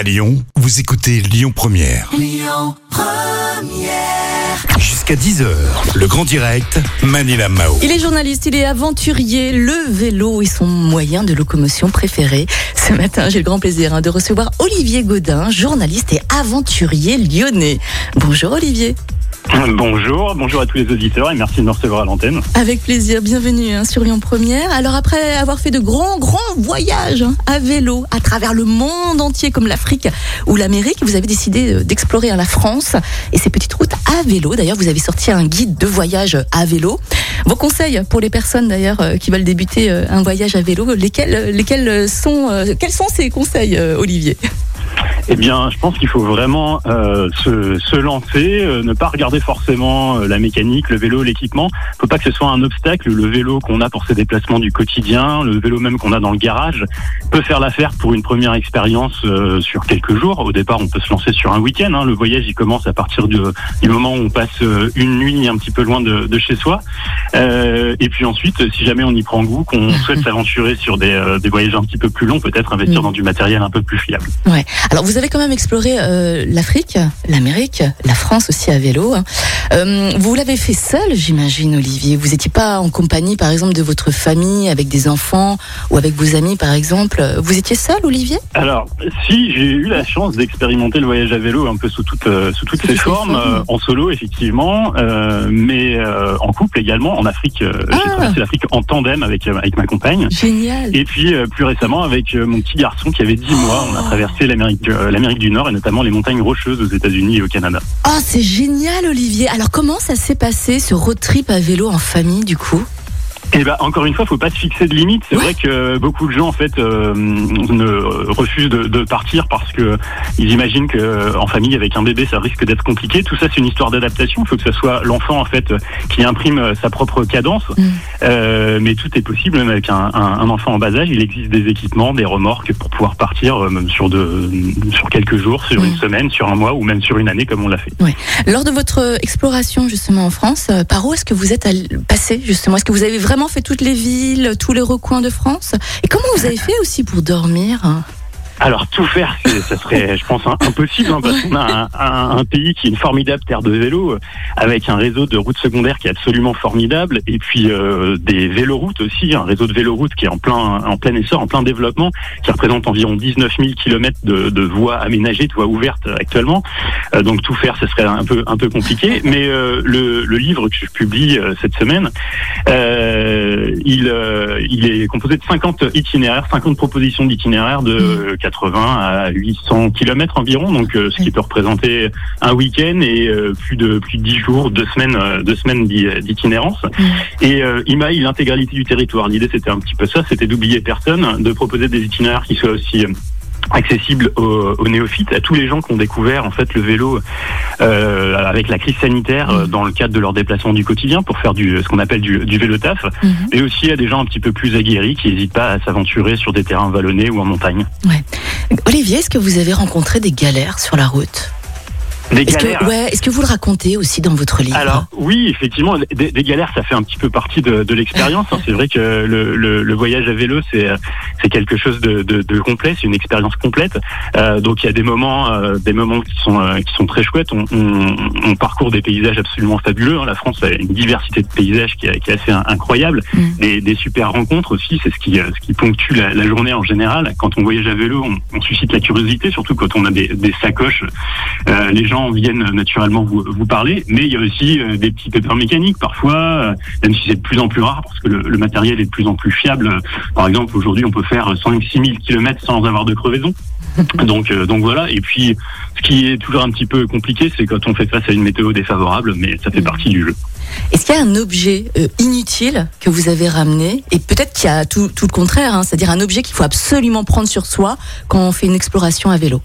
À Lyon, vous écoutez Lyon Première. Jusqu'à 10h, le grand direct, Manila Mao. Il est journaliste, il est aventurier. Le vélo est son moyen de locomotion préféré. Ce matin, j'ai le grand plaisir hein, de recevoir Olivier Godin, journaliste et aventurier lyonnais. Bonjour Olivier. Bonjour, bonjour à tous les auditeurs et merci de me recevoir à l'antenne. Avec plaisir, bienvenue hein, sur Lyon Première. Alors après avoir fait de grands, grands voyages hein, à vélo à travers le monde entier comme l'Afrique ou l'Amérique, vous avez décidé euh, d'explorer hein, la France et ses petites routes à vélo. D'ailleurs, vous avez sorti un guide de voyage à vélo. Vos conseils pour les personnes d'ailleurs euh, qui veulent débuter euh, un voyage à vélo, lesquels, lesquels sont, quels sont ces conseils, Olivier? Eh bien, je pense qu'il faut vraiment euh, se, se, lancer, euh, ne pas regarder forcément euh, la mécanique, le vélo, l'équipement. Il faut pas que ce soit un obstacle. Le vélo qu'on a pour ses déplacements du quotidien, le vélo même qu'on a dans le garage, peut faire l'affaire pour une première expérience sur quelques jours. Au départ, on peut se lancer sur un week-end. Hein. Le voyage, il commence à partir du, du moment où on passe une nuit un petit peu loin de, de chez soi. et puis ensuite, si jamais on y prend goût, qu'on souhaite s'aventurer sur des, des, voyages un petit peu plus longs, peut-être investir dans du matériel un peu plus fiable. Ouais. Alors vous avez quand même exploré euh, l'Afrique, l'Amérique, la France aussi à vélo. Hein. Euh, vous l'avez fait seul, j'imagine, Olivier. Vous n'étiez pas en compagnie, par exemple, de votre famille, avec des enfants ou avec vos amis, par exemple. Vous étiez seul, Olivier? Alors, si, j'ai eu la chance d'expérimenter le voyage à vélo un peu sous, toutes euh, sous toutes ses formes, en solo, effectivement, mais en couple également, en Afrique. J'ai ah. traversé l'Afrique en tandem avec, avec ma compagne. Génial. Et puis, plus récemment, avec mon petit garçon qui avait 10 mois, on a traversé l'Amérique euh, l'Amérique du Nord et notamment les montagnes rocheuses aux États-Unis et au Canada. Oh, c'est génial, Olivier. Alors, comment ça s'est passé ce road trip à vélo en famille, du coup? Eh ben, encore une fois, faut pas se fixer de limite. C'est vrai que beaucoup de gens en fait euh, ne refusent de, de, partir parce que ils imaginent que en famille avec un bébé, ça risque d'être compliqué. Tout ça, c'est une histoire d'adaptation. Il faut que ce soit l'enfant en fait qui imprime sa propre cadence. Mm. Euh, mais tout est possible même avec un, un, enfant en bas âge. Il existe des équipements, des remorques pour pouvoir partir euh, même sur de sur quelques jours, sur une mm. semaine, sur un mois ou même sur une année comme on l'a fait. Oui. Lors de votre exploration justement en France, euh, par où est-ce que vous êtes passé justement? Est-ce que vous avez vraiment fait toutes les villes, tous les recoins de France? Et comment vous avez fait aussi pour dormir? Alors tout faire, ça serait, je pense, impossible hein, parce qu'on a un, pays qui est une formidable terre de vélo, avec un réseau de routes secondaires qui est absolument formidable, et puis euh, des véloroutes aussi, un réseau de véloroutes qui est en plein, en plein essor, en plein développement, qui représente environ 19 000 kilomètres de, de voies aménagées, de voies ouvertes actuellement. Euh, donc tout faire, ce serait un peu, un peu compliqué. Mais euh, le, le, livre que je publie cette semaine, il, il est composé de 50 itinéraires, 50 propositions d'itinéraires de 80 à 800 kilomètres environ, donc euh, ce qui peut représenter un week-end et euh, plus de plus de 10 jours, deux semaines, euh, deux semaines d'itinérance. Mm. Et il maille l'intégralité du territoire. L'idée c'était un petit peu ça, c'était d'oublier personne, de proposer des itinéraires qui soient aussi accessible aux, néophytes, à tous les gens qui ont découvert en fait le vélo euh, avec la crise sanitaire euh, dans le cadre de leur déplacement du quotidien pour faire du ce qu'on appelle du, du vélo taf, mhm. et aussi à des gens un petit peu plus aguerris qui n'hésitent pas à s'aventurer sur des terrains vallonnés ou en montagne. Ouais. Olivier, est-ce que vous avez rencontré des galères sur la route? Est-ce que, ouais, est-ce que vous le racontez aussi dans votre livre Alors oui, effectivement, des, des, galères, ça fait un petit peu partie de, de l'expérience. Hein. C'est vrai que le, le, le, voyage à vélo, c'est c'est quelque chose de, de, de complet, c'est une expérience complète. Euh, donc il y a des moments, euh, des moments qui sont euh, qui sont très chouettes. On, on, on, parcourt des paysages absolument fabuleux. Hein. La France a une diversité de paysages qui, qui est assez incroyable. Mm. Des, des, super rencontres aussi, c'est ce qui ce qui ponctue la, la, journée en général. Quand on voyage à vélo, on, on suscite la curiosité, surtout quand on a des, des sacoches. Euh, les gens viennent naturellement vous, vous parler, mais il y a aussi euh, des petits pépins mécaniques parfois, euh, même si c'est de plus en plus rare parce que le, matériel est de plus en plus fiable. Par exemple, aujourd'hui, on peut faire 5-6 000 km sans avoir de crevaison. Donc, euh, donc voilà. Et puis, ce qui est toujours un petit peu compliqué, c'est quand on fait face à une météo défavorable, mais ça fait partie du jeu. Est-ce qu'il y a un objet inutile que vous avez ramené Et peut-être qu'il y a tout, tout le contraire, hein, c'est-à-dire un objet qu'il faut absolument prendre sur soi quand on fait une exploration à vélo?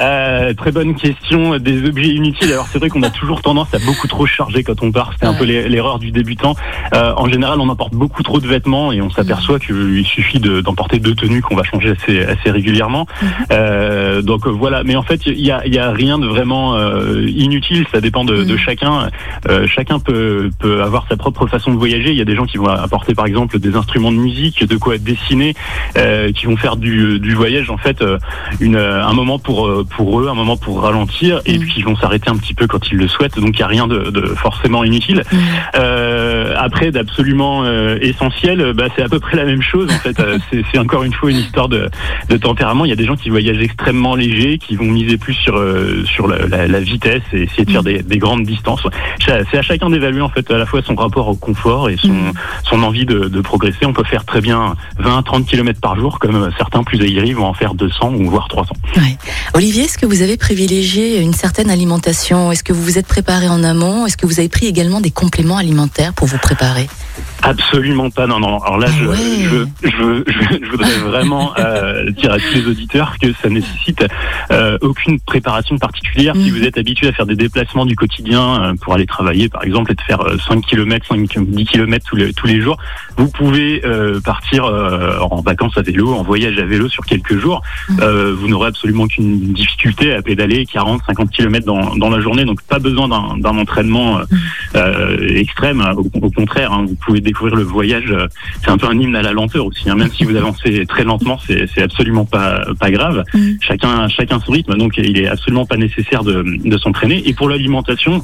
Euh, très bonne question. Des objets inutiles. Alors c'est vrai qu'on a toujours tendance à beaucoup trop charger quand on part. C'est un peu l'e- l'erreur du débutant. Euh, en général, on emporte beaucoup trop de vêtements et on s'aperçoit qu'il suffit de- d'emporter deux tenues qu'on va changer assez, assez régulièrement. Euh, donc voilà. Mais en fait, il y a, il y a rien de vraiment inutile. Ça dépend de, de Mhm. chacun. Chacun peut, peut avoir sa propre façon de voyager. Il y a des gens qui vont apporter par exemple des instruments de musique, de quoi dessiner, qui vont faire du, du voyage en fait une, un moment pour euh, pour eux, un moment pour ralentir, et Mhm. puis ils vont s'arrêter un petit peu quand ils le souhaitent. Donc il y a rien de, de forcément inutile. Mhm. Euh, après d'absolument euh, essentiel, euh, bah, c'est à peu près la même chose en fait. Euh, c'est c'est encore une fois une histoire de, de tempérament. Il y a des gens qui voyagent extrêmement légers, qui vont miser plus sur euh, sur la, la- la vitesse et essayer de faire des, des grandes distances. C'est à chacun d'évaluer en fait à la fois son rapport au confort et son son envie de, de progresser. On peut faire très bien 20-30 km par jour, comme euh, certains plus aguerris vont en faire 200 ou voire 300. Olivier, est-ce que vous avez privilégié une certaine alimentation? Est-ce que vous vous êtes préparé en amont? Est-ce que vous avez pris également des compléments alimentaires pour vous préparer? Absolument pas. Non, non. Alors là, Ah je, ouais. je, je, je, je voudrais vraiment euh, dire à tous les auditeurs que ça nécessite euh, aucune préparation particulière. Si Mhm. vous êtes habitué à faire des déplacements du quotidien euh, pour aller travailler, par exemple, et de faire euh, 5 km, 5, 10 km tous les, tous les jours, vous pouvez euh, partir euh, en vacances à vélo, en voyage à vélo sur quelques jours. Mhm. Euh, vous n'aurez absolument aucune difficulté à pédaler 40, 50 km dans, dans la journée. Donc, pas besoin d'un d'un entraînement euh, euh, extrême. Au, au contraire, hein, vous pouvez découvrir le voyage. euh, C'est un peu un hymne à la lenteur aussi. hein. Même si vous avancez très lentement, c'est absolument pas pas grave. Mhm. Chacun chacun son rythme. Donc il est absolument pas nécessaire de, de s'entraîner. Et pour l'alimentation.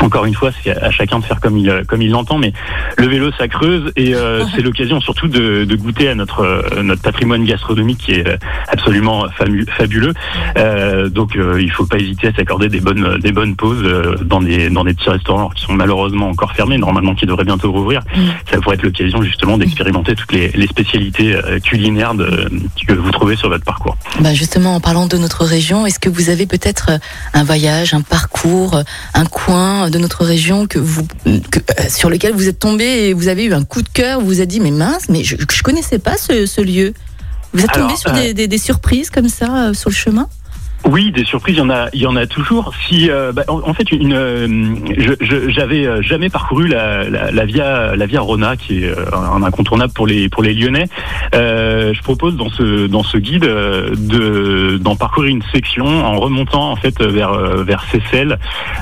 Encore une fois, c'est à chacun de faire comme il comme il l'entend, mais le vélo ça creuse et euh, c'est l'occasion surtout de, de goûter à notre euh, notre patrimoine gastronomique qui est euh, absolument fabuleux. Euh, donc il faut pas hésiter à s'accorder des bonnes des bonnes pauses dans des dans des petits restaurants qui sont malheureusement encore fermés, normalement qui devraient bientôt rouvrir. Mhm. Ça pourrait être l'occasion justement d'expérimenter toutes les, les spécialités culinaires de, que vous trouvez sur votre parcours. Bah justement, en parlant de notre région, est-ce que vous avez peut-être un voyage, un parcours, un coin de notre région que vous, que, euh, sur lequel vous êtes tombé et vous avez eu un coup de cœur, vous vous êtes dit mais mince, mais je, je connaissais pas ce, ce lieu. Vous êtes tombé Alors, sur euh, des, des- des surprises comme ça euh, sur le chemin? Oui, des surprises, il y en a, il y en a toujours. Si, euh, bah, en, en fait, une, euh, je- je- j'avais euh, jamais parcouru la, la, la via, la via Rona, qui est euh, un incontournable pour les pour les Lyonnais. Euh, je propose dans ce dans ce guide de d'en parcourir une section en remontant en fait vers vers Seyssel.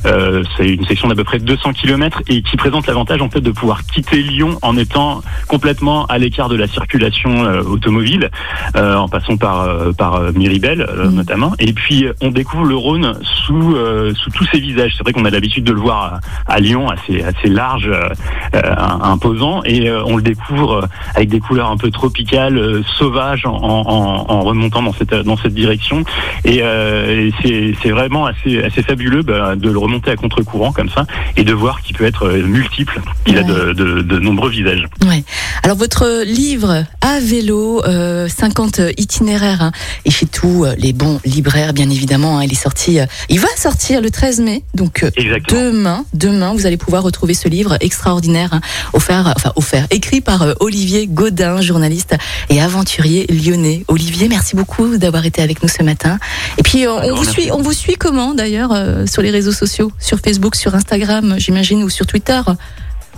Euh, C'est une section d'à peu près 200 km et qui présente l'avantage en fait de pouvoir quitter Lyon en étant complètement à l'écart de la circulation automobile, euh, en passant par par Miribel Mhm. notamment. Et puis euh, on découvre le Rhône sous euh, sous tous ses visages. C'est vrai qu'on a l'habitude de le voir à, à Lyon, assez assez large, euh, imposant, et euh, on le découvre avec des couleurs un peu tropicales, euh, sauvages, en, en, en remontant dans cette dans cette direction. Et, euh, et c'est c'est vraiment assez assez fabuleux bah, de le remonter à contre-courant comme ça et de voir qu'il peut être multiple. Il a de, de, de nombreux visages. Ouais. Alors votre livre à vélo, euh, 50 itinéraires, hein, et chez tous euh, les bons libraires, bien évidemment. hein, il est sorti, euh, il va sortir le 13 mai, donc euh, demain, demain, vous allez pouvoir retrouver ce livre extraordinaire, hein, offert, enfin offert, écrit par euh, Olivier Godin, journaliste et aventurier lyonnais. Olivier, merci beaucoup d'avoir été avec nous ce matin. Et puis euh, on vous merci. suit, on vous suit comment d'ailleurs euh, sur les réseaux sociaux, sur Facebook, sur Instagram, j'imagine, ou sur Twitter?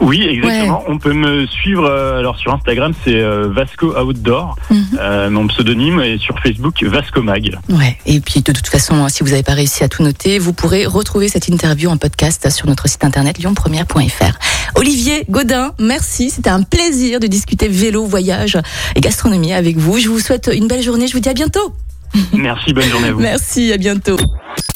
Oui, exactement. On peut me suivre euh, alors sur Instagram, c'est euh, Vasco Outdoor, Mhm. euh, mon pseudonyme, et sur Facebook Vasco Mag. Ouais. Et puis de toute façon, hein, si vous n'avez pas réussi à tout noter, vous pourrez retrouver cette interview en podcast sur notre site internet lyonpremière.fr. Olivier Godin, merci. C'était un plaisir de discuter vélo, voyage et gastronomie avec vous. Je vous souhaite une belle journée. Je vous dis à bientôt. Merci, bonne journée à vous. Merci, à bientôt.